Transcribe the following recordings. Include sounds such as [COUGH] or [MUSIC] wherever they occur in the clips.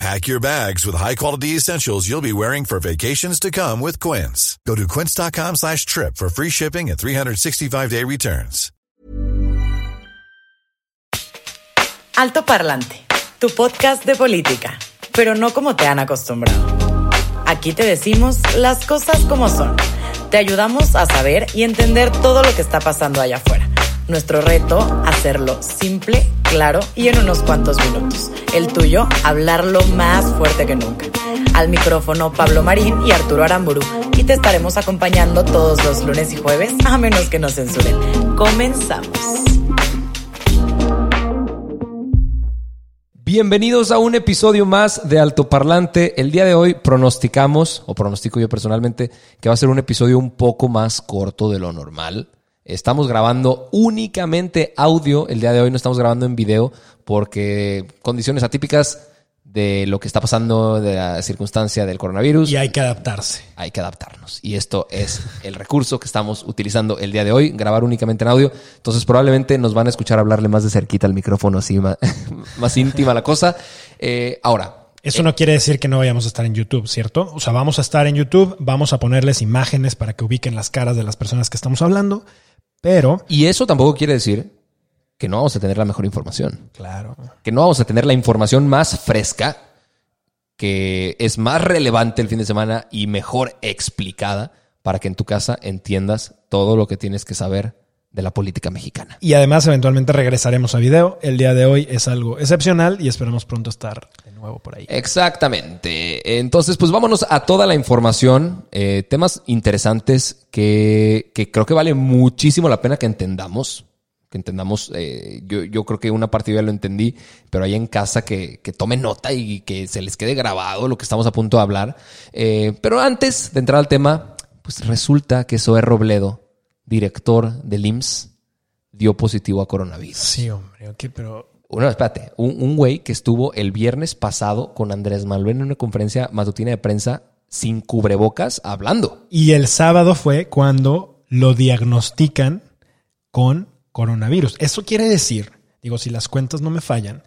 Pack your bags with high-quality essentials you'll be wearing for vacations to come with Quince. Go to quince.com slash trip for free shipping and 365-day returns. Alto Parlante, tu podcast de política, pero no como te han acostumbrado. Aquí te decimos las cosas como son. Te ayudamos a saber y entender todo lo que está pasando allá afuera. Nuestro reto, hacerlo simple, claro y en unos cuantos minutos. El tuyo, hablarlo más fuerte que nunca. Al micrófono Pablo Marín y Arturo Aramburu. Y te estaremos acompañando todos los lunes y jueves, a menos que nos censuren. Comenzamos. Bienvenidos a un episodio más de Altoparlante. El día de hoy pronosticamos, o pronostico yo personalmente, que va a ser un episodio un poco más corto de lo normal. Estamos grabando únicamente audio el día de hoy, no estamos grabando en video porque condiciones atípicas de lo que está pasando, de la circunstancia del coronavirus. Y hay que adaptarse. Hay que adaptarnos. Y esto es el recurso que estamos utilizando el día de hoy, grabar únicamente en audio. Entonces probablemente nos van a escuchar hablarle más de cerquita al micrófono, así más, [LAUGHS] más íntima la cosa. Eh, ahora, Eso no quiere decir que no vayamos a estar en YouTube, ¿cierto? O sea, vamos a estar en YouTube, vamos a ponerles imágenes para que ubiquen las caras de las personas que estamos hablando, pero... y eso tampoco quiere decir que no vamos a tener la mejor información. Claro. que no vamos a tener la información más fresca, que es más relevante el fin de semana y mejor explicada para que en tu casa entiendas todo lo que tienes que saber de la política mexicana. Y además eventualmente regresaremos a video. El día de hoy es algo excepcional y esperamos pronto estar nuevo por ahí. Exactamente. Entonces, pues vámonos a toda la información, eh, temas interesantes que, que creo que vale muchísimo la pena que entendamos. Que entendamos, eh, yo, yo creo que una parte ya lo entendí, pero ahí en casa que, que tomen nota y que se les quede grabado lo que estamos a punto de hablar. Eh, pero antes de entrar al tema, pues resulta que Zoe Robledo, director del IMSS, dio positivo a coronavirus. Sí, hombre, ok, pero... No, espérate, un, un güey que estuvo el viernes pasado con Andrés Manuel en una conferencia matutina de prensa sin cubrebocas hablando. Y el sábado fue cuando lo diagnostican con coronavirus. Eso quiere decir, digo, si las cuentas no me fallan,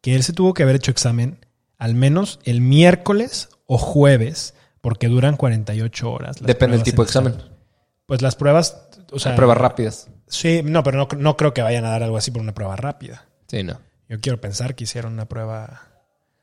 que él se tuvo que haber hecho examen al menos el miércoles o jueves, porque duran 48 horas. Depende del tipo de en examen. examen. Pues las pruebas, o sea, Pruebas rápidas. Sí, no, pero no, no creo que vayan a dar algo así por una prueba rápida. Sí, no. Yo quiero pensar que hicieron una prueba.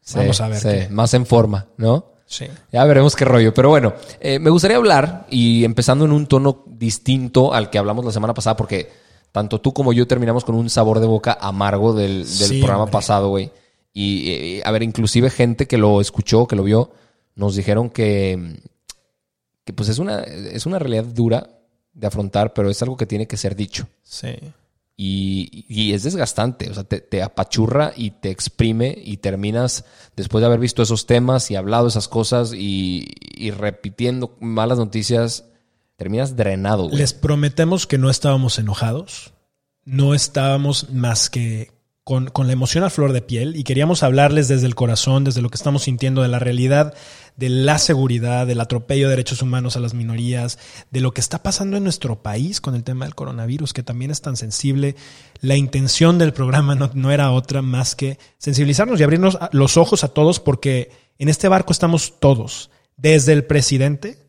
Sí, Vamos a ver. sí, qué- Más en forma, ¿no? Sí. Ya veremos qué rollo. Pero bueno, eh, me gustaría hablar y empezando en un tono distinto al que hablamos la semana pasada, porque tanto tú como yo terminamos con un sabor de boca amargo del, del Sí, programa hombre. pasado, güey. Y, eh, a ver, inclusive gente que lo escuchó, que lo vio, nos dijeron que, que pues es una, es una realidad dura de afrontar, pero es algo que tiene que ser dicho. Sí. Y, es desgastante, o sea, te, te apachurra y te exprime y terminas, después de haber visto esos temas y hablado esas cosas y, y repitiendo malas noticias, terminas drenado. güey. Les prometemos que no estábamos enojados. No estábamos más que con, con la emoción a flor de piel y queríamos hablarles desde el corazón, desde lo que estamos sintiendo, de la realidad, de la seguridad, del atropello de derechos humanos a las minorías, de lo que está pasando en nuestro país con el tema del coronavirus, que también es tan sensible. La intención del programa no, no era otra más que sensibilizarnos y abrirnos los ojos a todos porque en este barco estamos todos, desde el presidente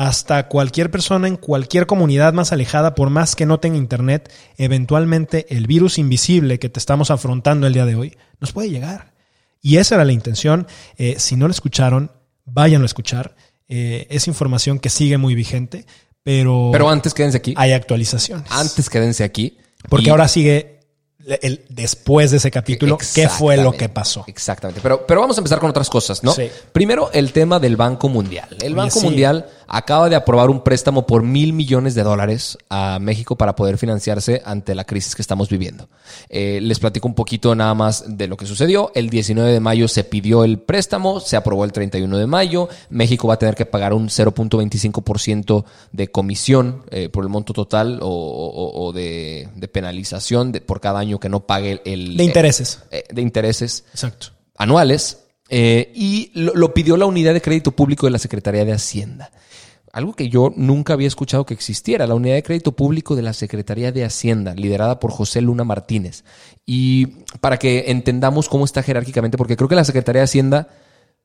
hasta cualquier persona en cualquier comunidad más alejada, por más que no tenga internet, eventualmente el virus invisible que te estamos afrontando el día de hoy nos puede llegar. Y esa era la intención. Eh, si no lo escucharon, váyanlo a escuchar. Eh, es información que sigue muy vigente, pero, Pero antes quédense aquí. hay actualizaciones. Antes quédense aquí. Porque Y- ahora sigue el, el- después de ese capítulo, ¿qué fue lo que pasó? Exactamente. Pero, pero vamos a empezar con otras cosas, ¿no? Sí. Primero, el tema del Banco Mundial. El Banco sí. Mundial acaba de aprobar un préstamo por mil millones de dólares a México para poder financiarse ante la crisis que estamos viviendo. Eh, les platico un poquito nada más de lo que sucedió. El 19 de mayo se pidió el préstamo, se aprobó el 31 de mayo. México va a tener que pagar un 0.25% de comisión eh, por el monto total o, de, penalización por cada año que no pague el... De intereses. Eh, de intereses. Exacto. Anuales. y lo pidió la unidad de crédito público de la Secretaría de Hacienda algo que yo nunca había escuchado que existiera, la Unidad de Crédito Público de la Secretaría de Hacienda, liderada por José Luna Martínez. Y para que entendamos cómo está jerárquicamente, porque creo que la Secretaría de Hacienda,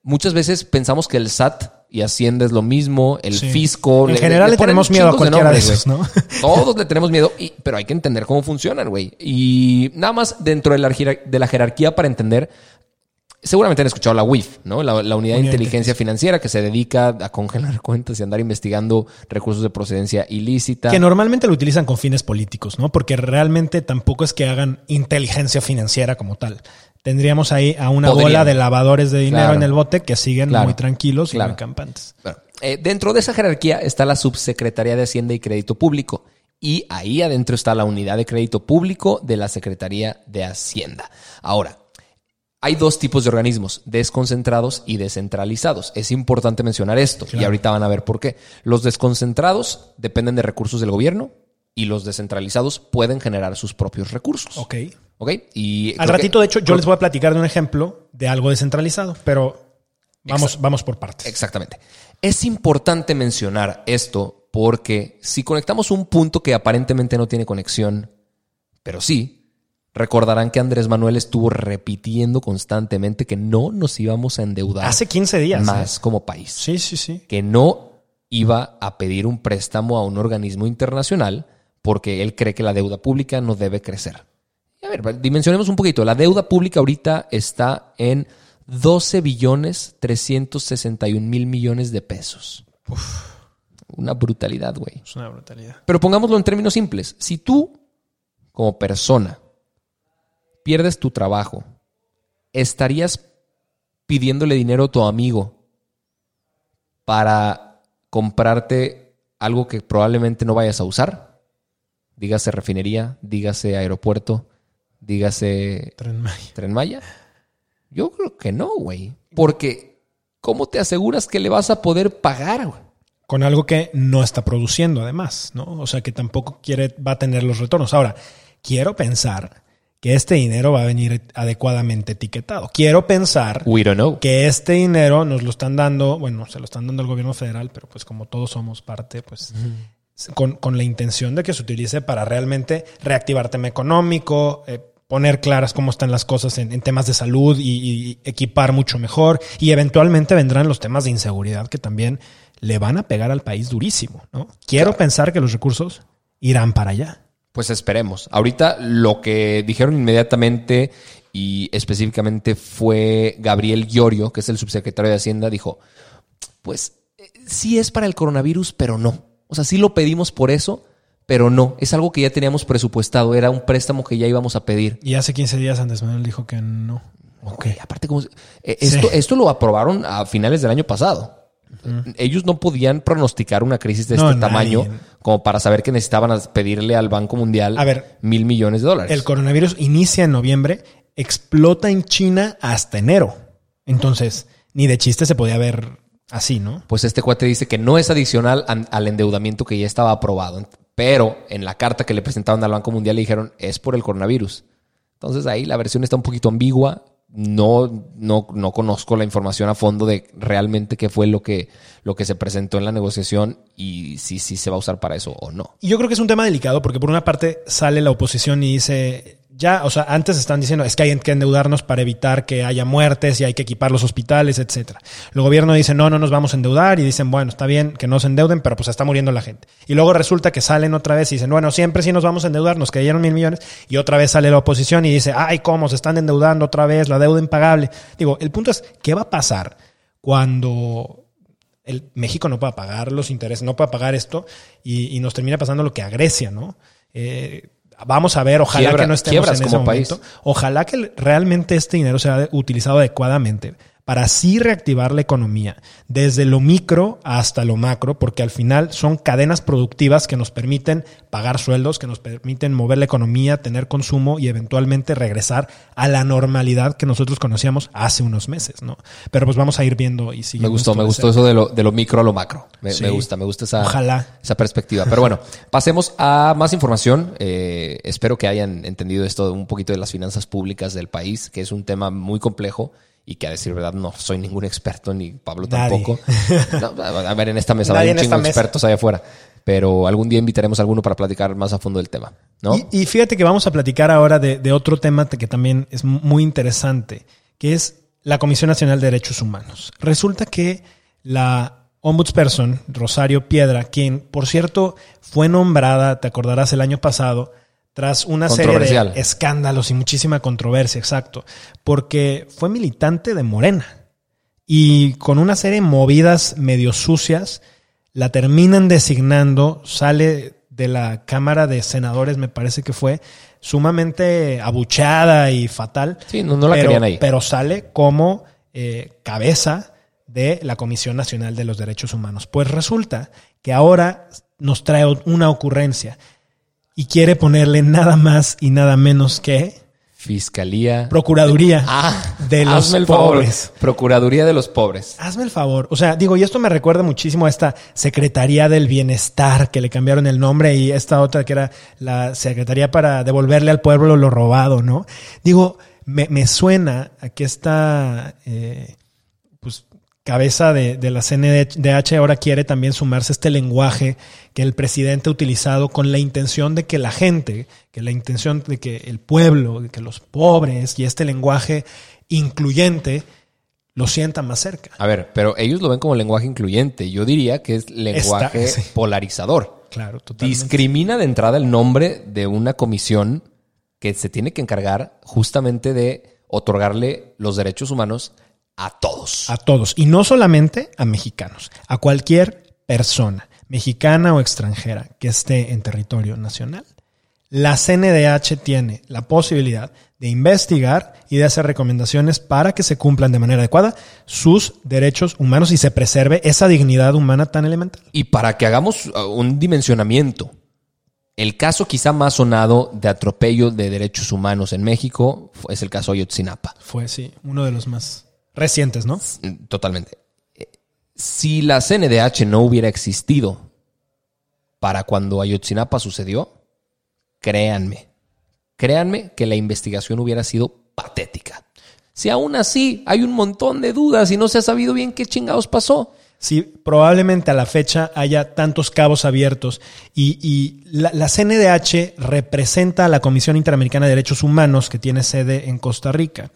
muchas veces pensamos que el SAT y Hacienda es lo mismo, el fisco. En general le, tenemos miedo a cualquiera de, esos, ¿no? [LAUGHS] Todos le tenemos miedo, pero hay que entender cómo funcionan, güey. Y nada más dentro de la, de la jerarquía para entender Seguramente han escuchado la WIF, ¿no? La, unidad de inteligencia financiera que se dedica a congelar [LAUGHS] cuentas y andar investigando recursos de procedencia ilícita. Que normalmente lo utilizan con fines políticos, ¿no? Porque realmente tampoco es que hagan inteligencia financiera como tal. Tendríamos ahí a una bola de lavadores de dinero en el bote que siguen muy tranquilos y muy campantes. Eh, dentro de esa jerarquía está la Subsecretaría de Hacienda y Crédito Público. Y ahí adentro está la unidad de crédito público de la Secretaría de Hacienda. Ahora, hay dos tipos de organismos, desconcentrados y descentralizados. Es importante mencionar esto y ahorita van a ver por qué. Los desconcentrados dependen de recursos del gobierno y los descentralizados pueden generar sus propios recursos. Ok. Ok. Y Al ratito, de hecho, yo les voy a platicar de un ejemplo de algo descentralizado, pero vamos, vamos por partes. Exactamente. Es importante mencionar esto porque si conectamos un punto que aparentemente no tiene conexión, pero sí, Recordarán que Andrés Manuel estuvo repitiendo constantemente que no nos íbamos a endeudar. Hace 15 días. Más ¿eh? como país. Sí, sí, sí. Que no iba a pedir un préstamo a un organismo internacional porque él cree que la deuda pública no debe crecer. a ver, dimensionemos un poquito. La deuda pública ahorita está en 12 billones 361 mil millones de pesos. Una brutalidad, güey. Es una brutalidad. Pero pongámoslo en términos simples. Si tú, como persona, pierdes tu trabajo, ¿estarías pidiéndole dinero a tu amigo para comprarte algo que probablemente no vayas a usar? Dígase refinería, dígase aeropuerto, dígase Tren Maya. Yo creo que no, güey. Porque, ¿cómo te aseguras que le vas a poder pagar, güey? Con algo que no está produciendo, además, ¿no? O sea, que tampoco quiere, va a tener los retornos. Ahora, quiero pensar que este dinero va a venir adecuadamente etiquetado. Quiero pensar que este dinero nos lo están dando, bueno, se lo están dando al gobierno federal, pero pues como todos somos parte, pues con, la intención de que se utilice para realmente reactivar tema económico, eh, poner claras cómo están las cosas en, temas de salud y, equipar mucho mejor. Y eventualmente vendrán los temas de inseguridad que también le van a pegar al país durísimo. ¿no? Quiero pensar que los recursos irán para allá. Pues esperemos. Ahorita lo que dijeron inmediatamente y específicamente fue Gabriel Llorio, que es el subsecretario de Hacienda, dijo, pues eh, sí es para el coronavirus, pero no. O sea, sí lo pedimos por eso, pero no. Es algo que ya teníamos presupuestado, era un préstamo que ya íbamos a pedir. Y hace 15 días Andrés Manuel dijo que no. Ok, aparte, como, eh, esto, esto lo aprobaron a finales del año pasado. Ellos no podían pronosticar una crisis de este tamaño como para saber que necesitaban pedirle al Banco Mundial mil millones de dólares. El coronavirus inicia en noviembre, explota en China hasta enero. Entonces, ni de chiste se podía ver así, ¿no? Pues este cuate dice que no es adicional al endeudamiento que ya estaba aprobado. Pero en la carta que le presentaron al Banco Mundial le dijeron es por el coronavirus. Entonces ahí la versión está un poquito ambigua no, no, no conozco la información a fondo de realmente qué fue lo que, lo que se presentó en la negociación y si, si se va a usar para eso o no. Y yo creo que es un tema delicado porque por una parte sale la oposición y dice, ya, o sea, antes están diciendo es que hay que endeudarnos para evitar que haya muertes y hay que equipar los hospitales, etcétera. El gobierno dice, no, no nos vamos a endeudar y dicen, bueno, está bien que no se endeuden, pero pues está muriendo la gente. Y luego resulta que salen otra vez y dicen, bueno, siempre sí nos vamos a endeudar, nos cayeron mil millones y otra vez sale la oposición y dice, ay, ¿cómo? Se están endeudando otra vez, la deuda impagable. Digo, el punto es, ¿qué va a pasar cuando el México no pueda pagar los intereses, no pueda pagar esto y, nos termina pasando lo que a Grecia, ¿no? Eh, Vamos a ver, ojalá que no estemos en ese momento. País. Ojalá que realmente este dinero sea utilizado adecuadamente para así reactivar la economía, desde lo micro hasta lo macro, porque al final son cadenas productivas que nos permiten pagar sueldos, que nos permiten mover la economía, tener consumo y eventualmente regresar a la normalidad que nosotros conocíamos hace unos meses, ¿no? Pero pues vamos a ir viendo y siguiendo. Me gustó, me gustó cerca. eso de lo, de lo micro a lo macro. Me, Sí. me gusta, me gusta esa, Ojalá. esa perspectiva. Pero bueno, pasemos a más información. Eh, espero que hayan entendido esto de un poquito de las finanzas públicas del país, que es un tema muy complejo y que a decir verdad no soy ningún experto, ni Pablo tampoco. No, a ver, en esta mesa hay un chingo de expertos allá afuera. Pero algún día invitaremos a alguno para platicar más a fondo del tema. ¿no? Y, y fíjate que vamos a platicar ahora de, de otro tema que también es muy interesante, que es la Comisión Nacional de Derechos Humanos. Resulta que la ombudsperson, Rosario Piedra, quien, por cierto, fue nombrada, te acordarás, el año pasado, tras una serie de escándalos y muchísima controversia, exacto, porque fue militante de Morena y con una serie de movidas medio sucias, la terminan designando, sale de la Cámara de Senadores, me parece que fue, sumamente abuchada y fatal. Sí, no- no la pero, querían ahí. Pero sale como eh, cabeza de la Comisión Nacional de los Derechos Humanos. Pues resulta que ahora nos trae una ocurrencia y quiere ponerle nada más y nada menos que Fiscalía. Procuraduría Ah, de los hazme el favor. pobres. Procuraduría de los pobres. Hazme el favor. O sea, digo, y esto me recuerda muchísimo a esta Secretaría del Bienestar, que le cambiaron el nombre, y esta otra que era la Secretaría para devolverle al pueblo lo robado, ¿no? Digo, me, me suena a que esta eh, pues, cabeza de, de la CNDH ahora quiere también sumarse a este lenguaje que el presidente ha utilizado con la intención de que la gente, que la intención de que el pueblo, de que los pobres y este lenguaje incluyente lo sienta más cerca. A ver, pero ellos lo ven como lenguaje incluyente. Yo diría que es lenguaje [LAUGHS] sí. polarizador. Claro, totalmente. Discrimina de entrada el nombre de una comisión que se tiene que encargar justamente de otorgarle los derechos humanos a todos. A todos. Y no solamente a mexicanos, a cualquier persona, mexicana o extranjera, que esté en territorio nacional. La CNDH tiene la posibilidad de investigar y de hacer recomendaciones para que se cumplan de manera adecuada sus derechos humanos y se preserve esa dignidad humana tan elemental. Y para que hagamos uh, un dimensionamiento, el caso quizá más sonado de atropello de derechos humanos en México es el caso Ayotzinapa. Fue, sí, uno de los más recientes, ¿no? Totalmente. Eh, Si la CNDH no hubiera existido para cuando Ayotzinapa sucedió, créanme, créanme que la investigación hubiera sido patética. Si aún así hay un montón de dudas y no se ha sabido bien qué chingados pasó. Sí, probablemente a la fecha haya tantos cabos abiertos y, la CNDH representa a la Comisión Interamericana de Derechos Humanos que tiene sede en Costa Rica.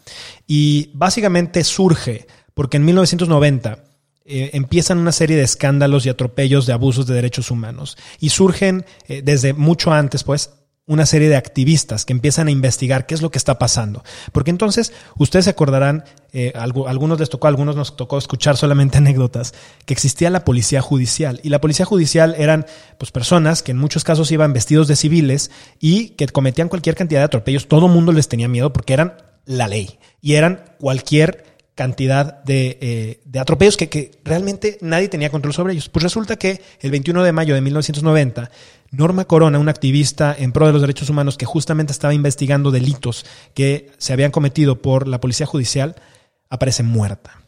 Y básicamente surge porque en 1990 eh, empiezan una serie de escándalos y atropellos de abusos de derechos humanos. Y surgen eh, desde mucho antes pues una serie de activistas que empiezan a investigar qué es lo que está pasando. Porque entonces, ustedes se acordarán, eh, algunos les tocó, algunos nos tocó escuchar solamente [LAUGHS] anécdotas, que existía la policía judicial. Y la policía judicial eran pues, personas que en muchos casos iban vestidos de civiles y que cometían cualquier cantidad de atropellos. Todo mundo les tenía miedo porque eran la ley. Y eran cualquier cantidad de, eh, de atropellos que, que realmente nadie tenía control sobre ellos. Pues resulta que el 21 de mayo de 1990, Norma Corona, una activista en pro de los derechos humanos que justamente estaba investigando delitos que se habían cometido por la policía judicial, aparece muerta.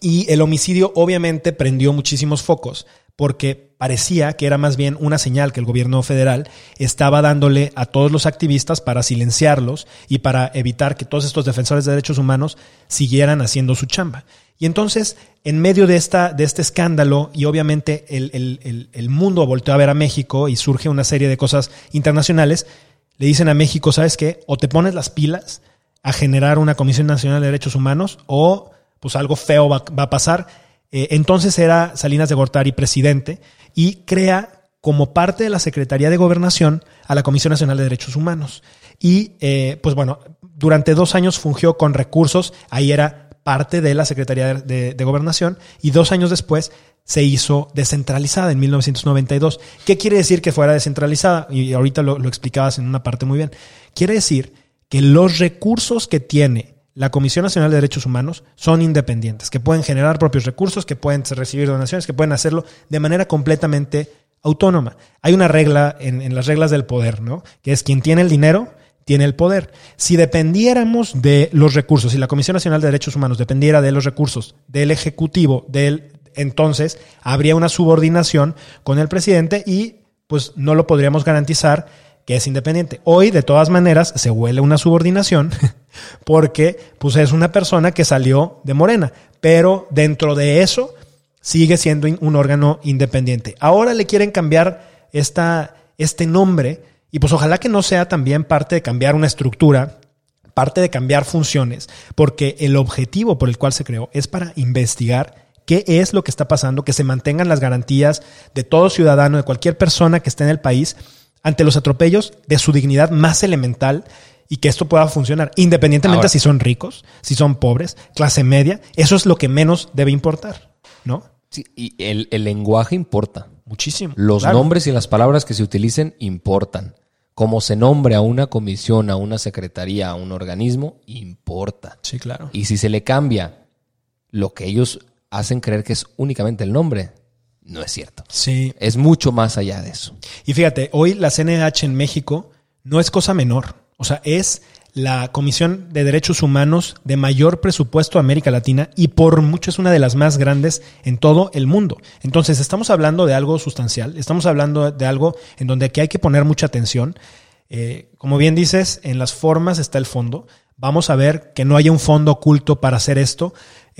Y el homicidio obviamente prendió muchísimos focos porque parecía que era más bien una señal que el gobierno federal estaba dándole a todos los activistas para silenciarlos y para evitar que todos estos defensores de derechos humanos siguieran haciendo su chamba. Y entonces, en medio de, esta, de este escándalo, y obviamente el, el- el- mundo volteó a ver a México y surge una serie de cosas internacionales, le dicen a México, ¿sabes qué? O te pones las pilas a generar una Comisión Nacional de Derechos Humanos o pues algo feo va, va a pasar. Eh, entonces era Salinas de Gortari presidente y crea como parte de la Secretaría de Gobernación a la Comisión Nacional de Derechos Humanos. Y eh, pues bueno, durante dos años fungió con recursos, ahí era parte de la Secretaría de, Gobernación y dos años después se hizo descentralizada en 1992. ¿Qué quiere decir que fuera descentralizada? Y ahorita lo, lo explicabas en una parte muy bien. Quiere decir que los recursos que tiene la Comisión Nacional de Derechos Humanos son independientes, que pueden generar propios recursos, que pueden recibir donaciones, que pueden hacerlo de manera completamente autónoma. Hay una regla en, en las reglas del poder, ¿no? Que es quien tiene el dinero, tiene el poder. Si dependiéramos de los recursos, si la Comisión Nacional de Derechos Humanos dependiera de los recursos del Ejecutivo, del, entonces habría una subordinación con el presidente y pues no lo podríamos garantizar que es independiente. Hoy, de todas maneras, se huele una subordinación [LAUGHS] porque pues, es una persona que salió de Morena, pero dentro de eso sigue siendo un órgano independiente. Ahora le quieren cambiar esta, este nombre y pues ojalá que no sea también parte de cambiar una estructura, parte de cambiar funciones, porque el objetivo por el cual se creó es para investigar qué es lo que está pasando, que se mantengan las garantías de todo ciudadano, de cualquier persona que esté en el país, ante los atropellos de su dignidad más elemental y que esto pueda funcionar, independientemente si son ricos, si son pobres, clase media, eso es lo que menos debe importar, ¿no? Sí, y el, lenguaje importa. Muchísimo. Los nombres y las palabras que se utilicen importan. Como se nombre a una comisión, a una secretaría, a un organismo, importa. Sí, claro. Y si se le cambia lo que ellos hacen creer que es únicamente el nombre, no es cierto. Sí. Es mucho más allá de eso. Y fíjate, hoy la CNH en México no es cosa menor. O sea, es la Comisión de Derechos Humanos de mayor presupuesto de América Latina y por mucho es una de las más grandes en todo el mundo. Entonces, estamos hablando de algo sustancial, estamos hablando de algo en donde aquí hay que poner mucha atención. Eh, como bien dices, en las formas está el fondo. Vamos a ver que no haya un fondo oculto para hacer esto.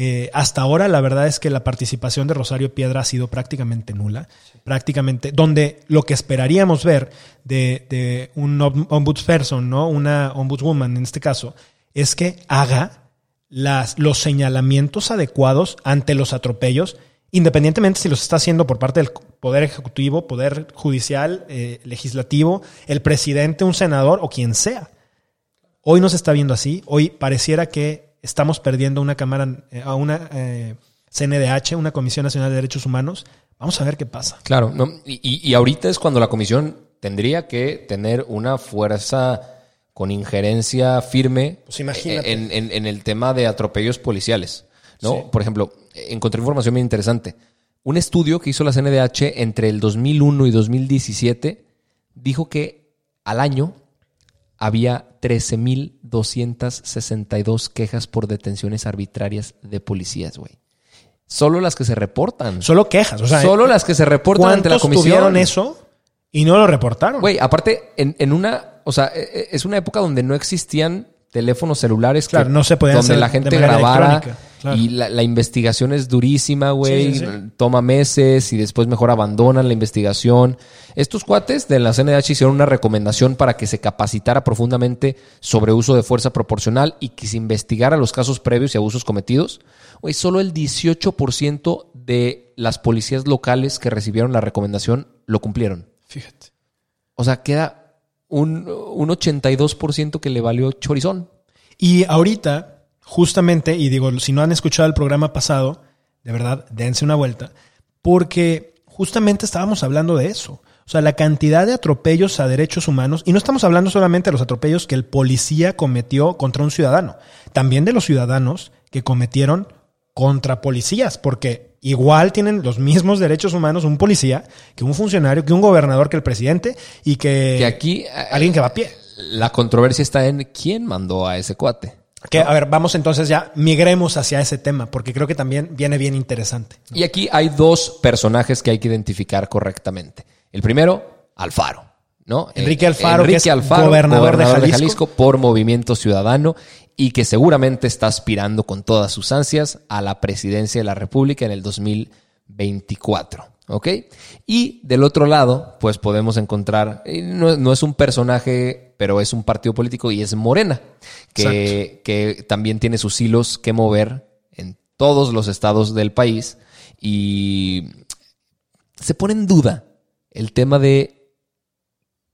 Eh, hasta ahora la verdad es que la participación de Rosario Piedra ha sido prácticamente nula, prácticamente, donde lo que esperaríamos ver de, un ombudsperson, ¿no? una ombudswoman en este caso, es que haga las, los señalamientos adecuados ante los atropellos, independientemente si los está haciendo por parte del Poder Ejecutivo, Poder Judicial, eh, Legislativo, el presidente, un senador o quien sea. Hoy no se está viendo así, hoy pareciera que estamos perdiendo una cámara, eh, a una eh, CNDH, una Comisión Nacional de Derechos Humanos. Vamos a ver qué pasa. Claro, no, y, ahorita es cuando la comisión tendría que tener una fuerza con injerencia firme pues imagínate. En, el tema de atropellos policiales. ¿no? Por ejemplo, encontré información muy interesante. Un estudio que hizo la CNDH entre el 2001 y 2017 dijo que al año había 13.262 quejas por detenciones arbitrarias de policías, güey. Solo las que se reportan. Solo quejas, o sea. Solo las que se reportan ante la comisión. tuvieron eso y no lo reportaron? Güey, aparte, en, una, o sea, e, e, es una época donde no existían teléfonos celulares claro, no se podían donde la gente grabara y la, investigación es durísima, güey, toma meses y después mejor abandonan la investigación. Estos cuates de la CNDH hicieron una recomendación para que se capacitara profundamente sobre uso de fuerza proporcional y que se investigara los casos previos y abusos cometidos. Güey, solo el 18% de las policías locales que recibieron la recomendación lo cumplieron. Fíjate. O sea, queda un, un 82% que le valió chorizón. Y ahorita justamente, y digo, si no han escuchado el programa pasado, de verdad, dense una vuelta, porque justamente estábamos hablando de eso. O sea, la cantidad de atropellos a derechos humanos, y no estamos hablando solamente de los atropellos que el policía cometió contra un ciudadano, también de los ciudadanos que cometieron contra policías, porque igual tienen los mismos derechos humanos un policía que un funcionario, que un gobernador, que el presidente y que, que aquí alguien que va a pie. La controversia está en quién mandó a ese cuate. Que, a ver, vamos entonces ya, migremos hacia ese tema, porque creo que también viene bien interesante. Y aquí hay dos personajes que hay que identificar correctamente. El primero, Alfaro. ¿no? Enrique Alfaro, que es gobernador, de, Jalisco. de, Jalisco. por Movimiento Ciudadano y que seguramente está aspirando con todas sus ansias a la presidencia de la República en el 2024. ¿Ok? Y del otro lado, pues podemos encontrar, eh, no, es un personaje, pero es un partido político y es Morena, que, que, también tiene sus hilos que mover en todos los estados del país. Y se pone en duda el tema de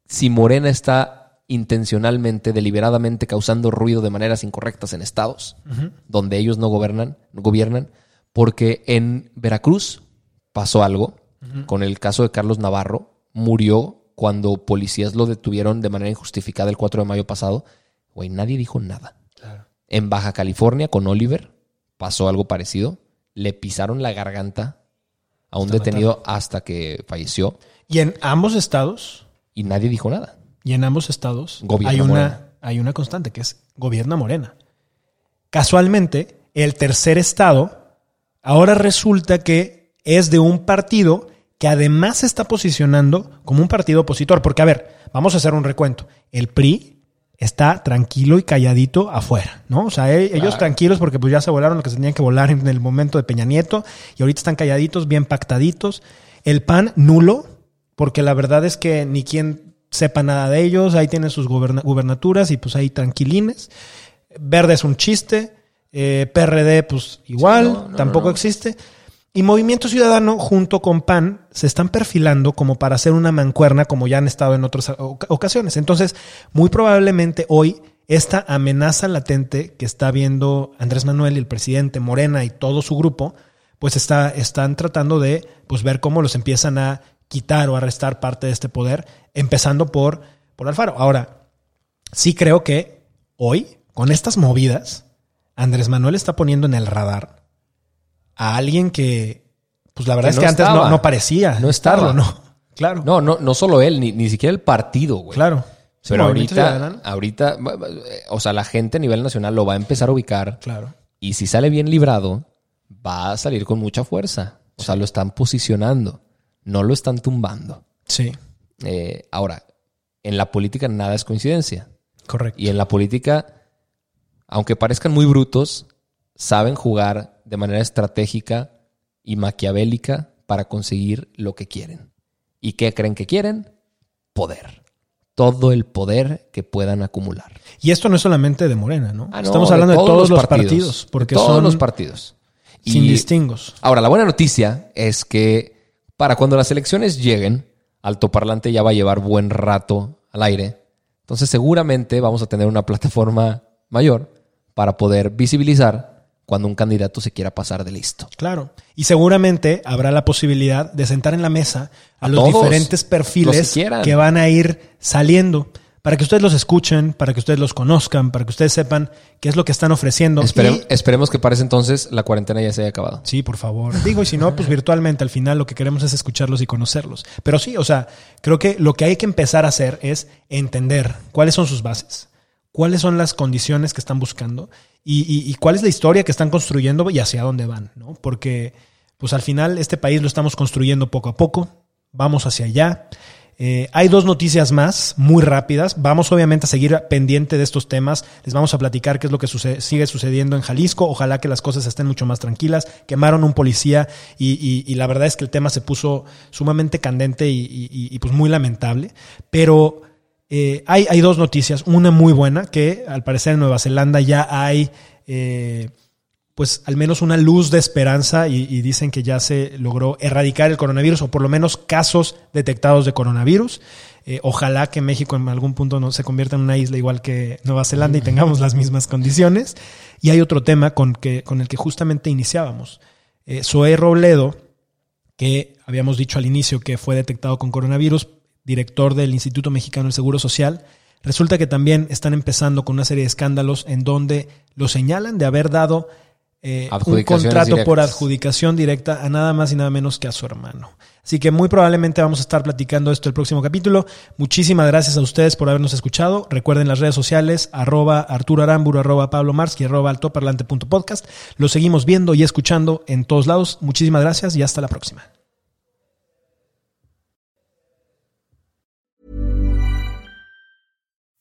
si Morena está intencionalmente, deliberadamente causando ruido de maneras incorrectas en estados donde ellos no gobernan, no gobiernan, porque en Veracruz pasó algo con el caso de Carlos Navarro, murió cuando policías lo detuvieron de manera injustificada el 4 de mayo pasado. Güey, nadie dijo nada. En Baja California, con Oliver, pasó algo parecido. Le pisaron la garganta a un detenido hasta que falleció Y en ambos estados, y nadie dijo nada. y en ambos estados Gobierna hay Morena. una, hay una constante que es gobierna Morena. Casualmente, el tercer estado ahora resulta que es de un partido que además se está posicionando como un partido opositor. Porque, a ver, vamos a hacer un recuento. El PRI está tranquilo y calladito afuera, ¿no? O sea, e- ellos Claro. tranquilos porque pues ya se volaron lo que se tenían que volar en el momento de Peña Nieto y ahorita están calladitos, bien pactaditos. El PAN nulo, porque la verdad es que ni quien sepa nada de ellos, ahí tienen sus gubernaturas y pues ahí tranquilines. Verde es un chiste, eh, PRD pues igual, Sí, no, no, tampoco no. existe. Y Movimiento Ciudadano junto con PAN se están perfilando como para hacer una mancuerna como ya han estado en otras oca- ocasiones. Entonces, muy probablemente hoy esta amenaza latente que está viendo Andrés Manuel y el presidente Morena y todo su grupo, pues está, están tratando de pues, ver cómo los empiezan a quitar o arrestar parte de este poder, empezando por, por Alfaro. Ahora, sí creo que hoy, con estas movidas, Andrés Manuel está poniendo en el radar a alguien que, pues la verdad Que es no que antes no, estaba. no parecía. No estarlo, ¿no? [LAUGHS] Claro. No, no, no solo él, ni, ni siquiera el partido, güey. claro. Pero ahorita, Ciudadano. ahorita, o sea, la gente a nivel nacional lo va a empezar a ubicar Claro. y si sale bien librado, va a salir con mucha fuerza. O sea, lo están posicionando, no lo están tumbando. Sí, Eh, ahora, en la política nada es coincidencia. correcto. Y en la política, aunque parezcan muy brutos, saben jugar de manera estratégica y maquiavélica para conseguir lo que quieren. ¿Y qué creen que quieren? Poder. Todo el poder que puedan acumular. Y esto no es solamente de Morena, ¿no? Ah, no, Estamos hablando de todos, los partidos, porque todos son los partidos. sin distingos. Ahora, la buena noticia es que para cuando las elecciones lleguen, Altoparlante ya va a llevar buen rato al aire. Entonces, seguramente vamos a tener una plataforma mayor para poder visibilizar cuando un candidato se quiera pasar de listo. Claro. Y seguramente habrá la posibilidad de sentar en la mesa a, A los todos, diferentes perfiles que van a ir saliendo para que ustedes los escuchen, para que ustedes los conozcan, para que ustedes sepan qué es lo que están ofreciendo. Y- esperemos que para ese entonces la cuarentena ya se haya acabado. Sí, por favor. Digo, y si no, pues [LAUGHS] virtualmente al final lo que queremos es escucharlos y conocerlos. Pero sí, o sea, creo que lo que hay que empezar a hacer es entender cuáles son sus bases, cuáles son las condiciones que están buscando y, y- cuál es la historia que están construyendo y hacia dónde van, ¿no? Porque, pues al final, este país lo estamos construyendo poco a poco, vamos hacia allá. Eh, hay dos noticias más, muy rápidas. Vamos obviamente a seguir pendiente de estos temas. Les vamos a platicar qué es lo que suce- sigue sucediendo en Jalisco. Ojalá que las cosas estén mucho más tranquilas. Quemaron un policía y, y- y la verdad es que el tema se puso sumamente candente y- y, pues muy lamentable. Pero eh, hay, dos noticias. Una muy buena, que al parecer en Nueva Zelanda ya hay... eh, pues al menos una luz de esperanza y, dicen que ya se logró erradicar el coronavirus o por lo menos casos detectados de coronavirus. Eh, ojalá que México en algún punto no se convierta en una isla igual que Nueva Zelanda y tengamos las mismas condiciones. Y hay otro tema con, con el que justamente iniciábamos. Zoé Robledo, que habíamos dicho al inicio que fue detectado con coronavirus, director del Instituto Mexicano del Seguro Social, resulta que también están empezando con una serie de escándalos en donde lo señalan de haber dado eh, un contrato por adjudicación directa a nada más y nada menos que a su hermano. Así que muy probablemente vamos a estar platicando esto el próximo capítulo. Muchísimas gracias a ustedes por habernos escuchado. Recuerden las redes sociales, arroba Arturo Aramburu, arroba Pablo Marsky, arroba altoparlante.podcast. Lo seguimos viendo y escuchando en todos lados. Muchísimas gracias y hasta la próxima.